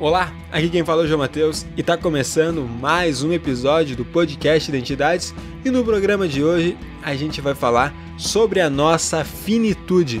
Olá, aqui quem fala é o João Matheus e está começando mais um episódio do podcast Identidades e no programa de hoje a gente vai falar sobre a nossa finitude.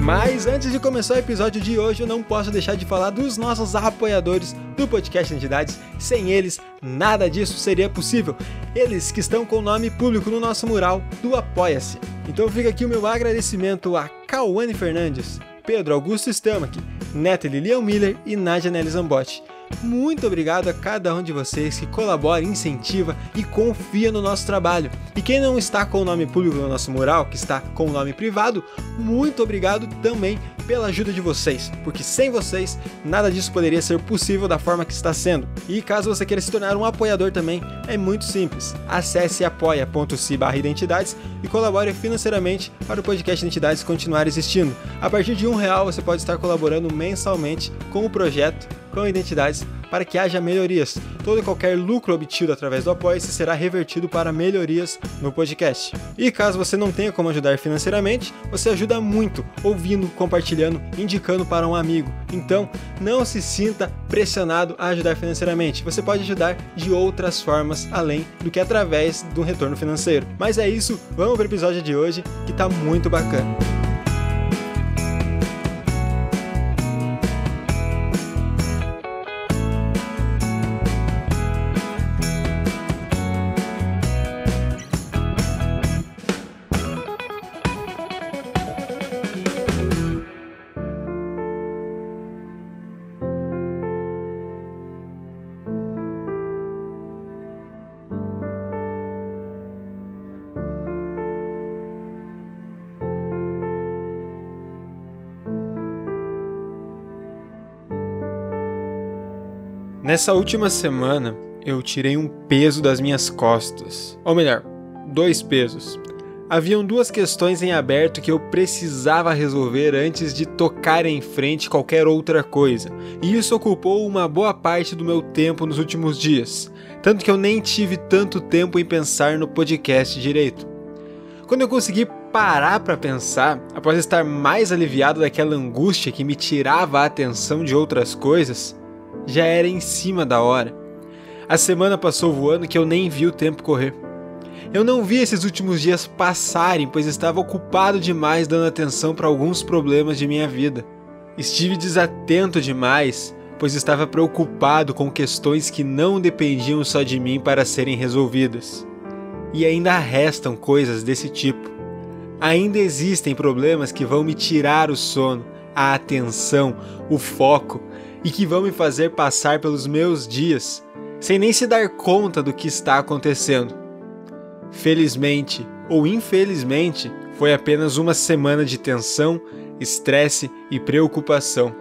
Mas antes de começar o episódio de hoje, eu não posso deixar de falar dos nossos apoiadores do podcast Entidades. Sem eles, nada disso seria possível. Eles que estão com o nome público no nosso mural do Apoia-se. Então fica aqui o meu agradecimento a Cauane Fernandes, Pedro Augusto Stamaki, Neto Lilian Miller e Nadia Nelly Zambotti. Muito obrigado a cada um de vocês que colabora, incentiva e confia no nosso trabalho. E quem não está com o nome público no nosso mural, que está com o nome privado, muito obrigado também pela ajuda de vocês, porque sem vocês nada disso poderia ser possível da forma que está sendo. E caso você queira se tornar um apoiador também, é muito simples. Acesse apoia.se identidades e colabore financeiramente para o podcast Identidades continuar existindo. A partir de um real você pode estar colaborando mensalmente com o projeto com identidades para que haja melhorias. Todo e qualquer lucro obtido através do Apoia-se será revertido para melhorias no podcast. E caso você não tenha como ajudar financeiramente, você ajuda muito ouvindo, compartilhando, indicando para um amigo. Então, não se sinta pressionado a ajudar financeiramente. Você pode ajudar de outras formas além do que através do retorno financeiro. Mas é isso, vamos para o episódio de hoje que está muito bacana. Nessa última semana, eu tirei um peso das minhas costas. Ou melhor, dois pesos. Haviam duas questões em aberto que eu precisava resolver antes de tocar em frente qualquer outra coisa, e isso ocupou uma boa parte do meu tempo nos últimos dias, tanto que eu nem tive tanto tempo em pensar no podcast direito. Quando eu consegui parar para pensar, após estar mais aliviado daquela angústia que me tirava a atenção de outras coisas, já era em cima da hora. A semana passou voando que eu nem vi o tempo correr. Eu não vi esses últimos dias passarem, pois estava ocupado demais dando atenção para alguns problemas de minha vida. Estive desatento demais, pois estava preocupado com questões que não dependiam só de mim para serem resolvidas. E ainda restam coisas desse tipo. Ainda existem problemas que vão me tirar o sono, a atenção, o foco e que vão me fazer passar pelos meus dias sem nem se dar conta do que está acontecendo. Felizmente ou infelizmente, foi apenas uma semana de tensão, estresse e preocupação.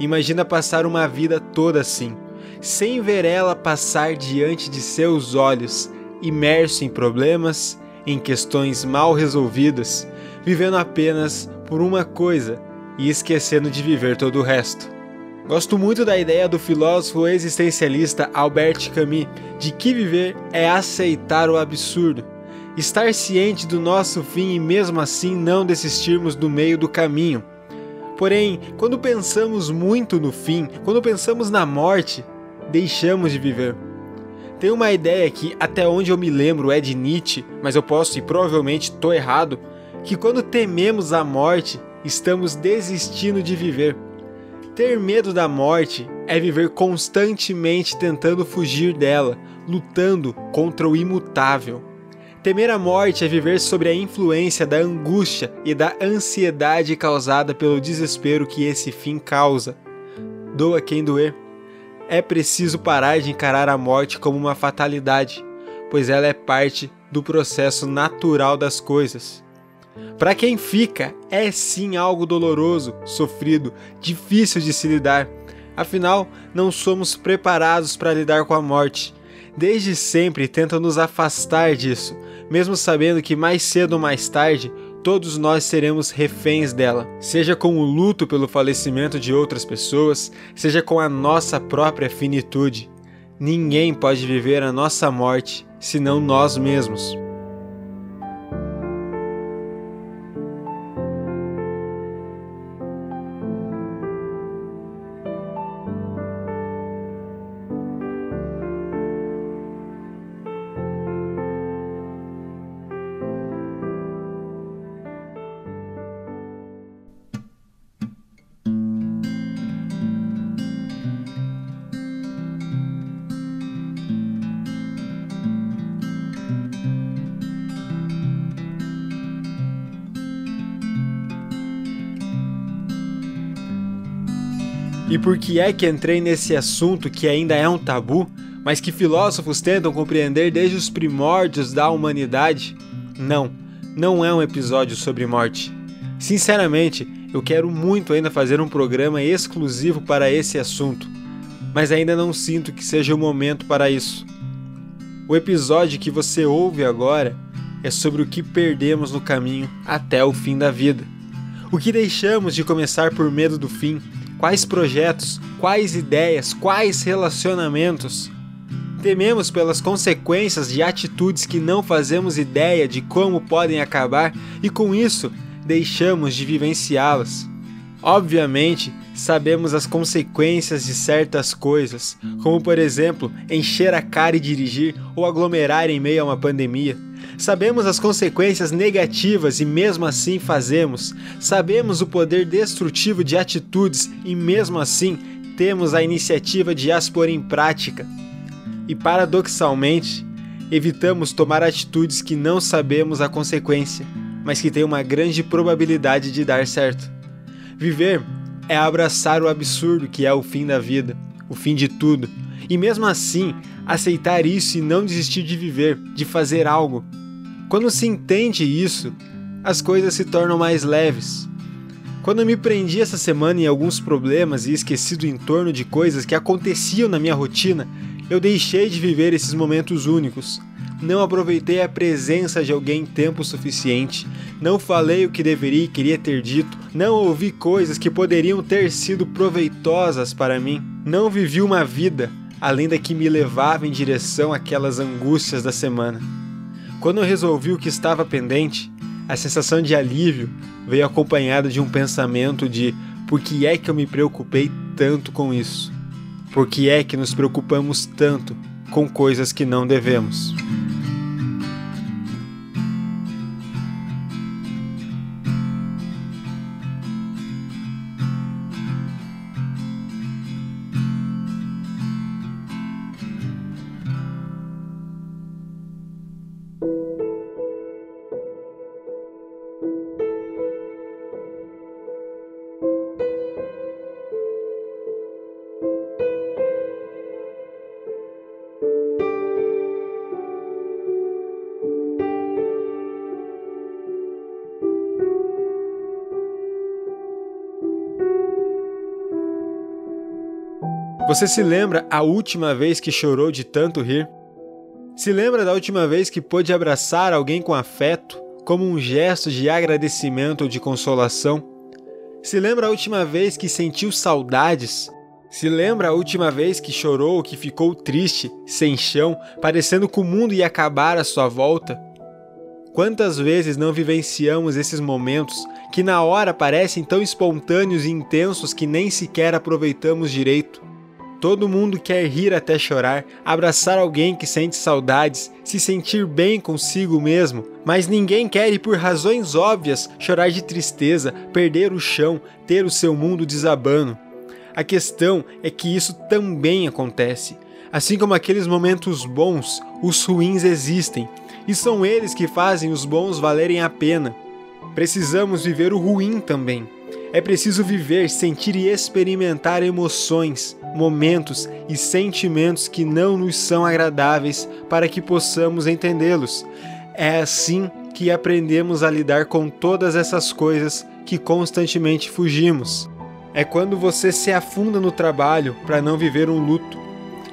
Imagina passar uma vida toda assim, sem ver ela passar diante de seus olhos, imerso em problemas, em questões mal resolvidas, vivendo apenas por uma coisa e esquecendo de viver todo o resto. Gosto muito da ideia do filósofo existencialista Albert Camus de que viver é aceitar o absurdo, estar ciente do nosso fim e mesmo assim não desistirmos do meio do caminho. Porém, quando pensamos muito no fim, quando pensamos na morte, deixamos de viver. Tem uma ideia que, até onde eu me lembro, é de Nietzsche, mas eu posso e provavelmente estou errado, que quando tememos a morte, estamos desistindo de viver. Ter medo da morte é viver constantemente tentando fugir dela, lutando contra o imutável. Temer a morte é viver sob a influência da angústia e da ansiedade causada pelo desespero que esse fim causa. Doa quem doer. É preciso parar de encarar a morte como uma fatalidade, pois ela é parte do processo natural das coisas. Para quem fica, é sim algo doloroso, sofrido, difícil de se lidar. Afinal, não somos preparados para lidar com a morte. Desde sempre tentam nos afastar disso, mesmo sabendo que mais cedo ou mais tarde todos nós seremos reféns dela, seja com o luto pelo falecimento de outras pessoas, seja com a nossa própria finitude. Ninguém pode viver a nossa morte senão nós mesmos. E por que é que entrei nesse assunto que ainda é um tabu, mas que filósofos tentam compreender desde os primórdios da humanidade? Não, não é um episódio sobre morte. Sinceramente, eu quero muito ainda fazer um programa exclusivo para esse assunto, mas ainda não sinto que seja o momento para isso. O episódio que você ouve agora é sobre o que perdemos no caminho até o fim da vida. O que deixamos de começar por medo do fim quais projetos, quais ideias, quais relacionamentos. Tememos pelas consequências de atitudes que não fazemos ideia de como podem acabar e com isso deixamos de vivenciá-las. Obviamente, sabemos as consequências de certas coisas, como por exemplo, encher a cara e dirigir ou aglomerar em meio a uma pandemia. Sabemos as consequências negativas e mesmo assim fazemos. Sabemos o poder destrutivo de atitudes e mesmo assim temos a iniciativa de as pôr em prática. E paradoxalmente, evitamos tomar atitudes que não sabemos a consequência, mas que têm uma grande probabilidade de dar certo. Viver é abraçar o absurdo que é o fim da vida, o fim de tudo, e mesmo assim aceitar isso e não desistir de viver, de fazer algo, quando se entende isso, as coisas se tornam mais leves. Quando eu me prendi essa semana em alguns problemas e esqueci do entorno de coisas que aconteciam na minha rotina, eu deixei de viver esses momentos únicos. Não aproveitei a presença de alguém tempo suficiente, não falei o que deveria e queria ter dito, não ouvi coisas que poderiam ter sido proveitosas para mim, não vivi uma vida além da que me levava em direção àquelas angústias da semana. Quando eu resolvi o que estava pendente, a sensação de alívio veio acompanhada de um pensamento de por que é que eu me preocupei tanto com isso? Por que é que nos preocupamos tanto com coisas que não devemos? Você se lembra a última vez que chorou de tanto rir? Se lembra da última vez que pôde abraçar alguém com afeto, como um gesto de agradecimento ou de consolação? Se lembra a última vez que sentiu saudades? Se lembra a última vez que chorou ou que ficou triste, sem chão, parecendo que o mundo ia acabar à sua volta? Quantas vezes não vivenciamos esses momentos que na hora parecem tão espontâneos e intensos que nem sequer aproveitamos direito? Todo mundo quer rir até chorar, abraçar alguém que sente saudades, se sentir bem consigo mesmo, mas ninguém quer e por razões óbvias chorar de tristeza, perder o chão, ter o seu mundo desabando. A questão é que isso também acontece. Assim como aqueles momentos bons, os ruins existem, e são eles que fazem os bons valerem a pena. Precisamos viver o ruim também. É preciso viver, sentir e experimentar emoções, momentos e sentimentos que não nos são agradáveis para que possamos entendê-los. É assim que aprendemos a lidar com todas essas coisas que constantemente fugimos. É quando você se afunda no trabalho para não viver um luto.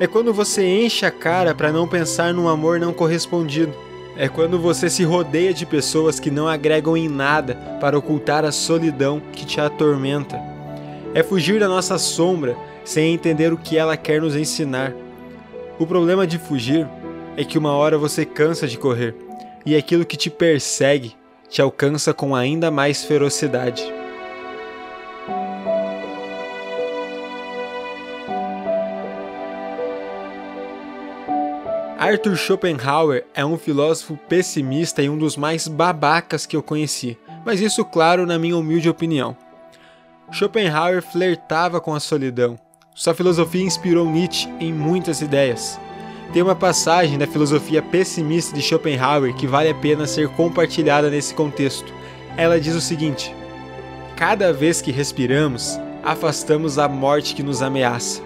É quando você enche a cara para não pensar num amor não correspondido. É quando você se rodeia de pessoas que não agregam em nada para ocultar a solidão que te atormenta. É fugir da nossa sombra sem entender o que ela quer nos ensinar. O problema de fugir é que uma hora você cansa de correr e aquilo que te persegue te alcança com ainda mais ferocidade. Arthur Schopenhauer é um filósofo pessimista e um dos mais babacas que eu conheci, mas isso, claro, na minha humilde opinião. Schopenhauer flertava com a solidão. Sua filosofia inspirou Nietzsche em muitas ideias. Tem uma passagem da filosofia pessimista de Schopenhauer que vale a pena ser compartilhada nesse contexto. Ela diz o seguinte: Cada vez que respiramos, afastamos a morte que nos ameaça.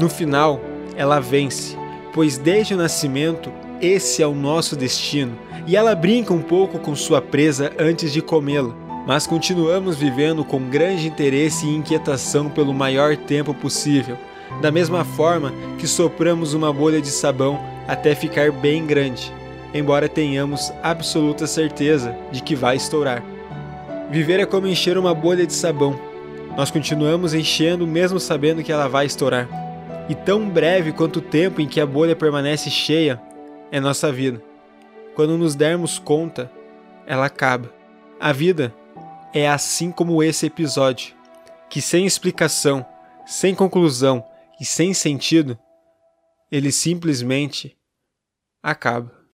No final, ela vence pois desde o nascimento esse é o nosso destino, e ela brinca um pouco com sua presa antes de comê-la. Mas continuamos vivendo com grande interesse e inquietação pelo maior tempo possível, da mesma forma que sopramos uma bolha de sabão até ficar bem grande, embora tenhamos absoluta certeza de que vai estourar. Viver é como encher uma bolha de sabão. Nós continuamos enchendo mesmo sabendo que ela vai estourar. E tão breve quanto o tempo em que a bolha permanece cheia é nossa vida. Quando nos dermos conta, ela acaba. A vida é assim como esse episódio, que sem explicação, sem conclusão e sem sentido, ele simplesmente acaba.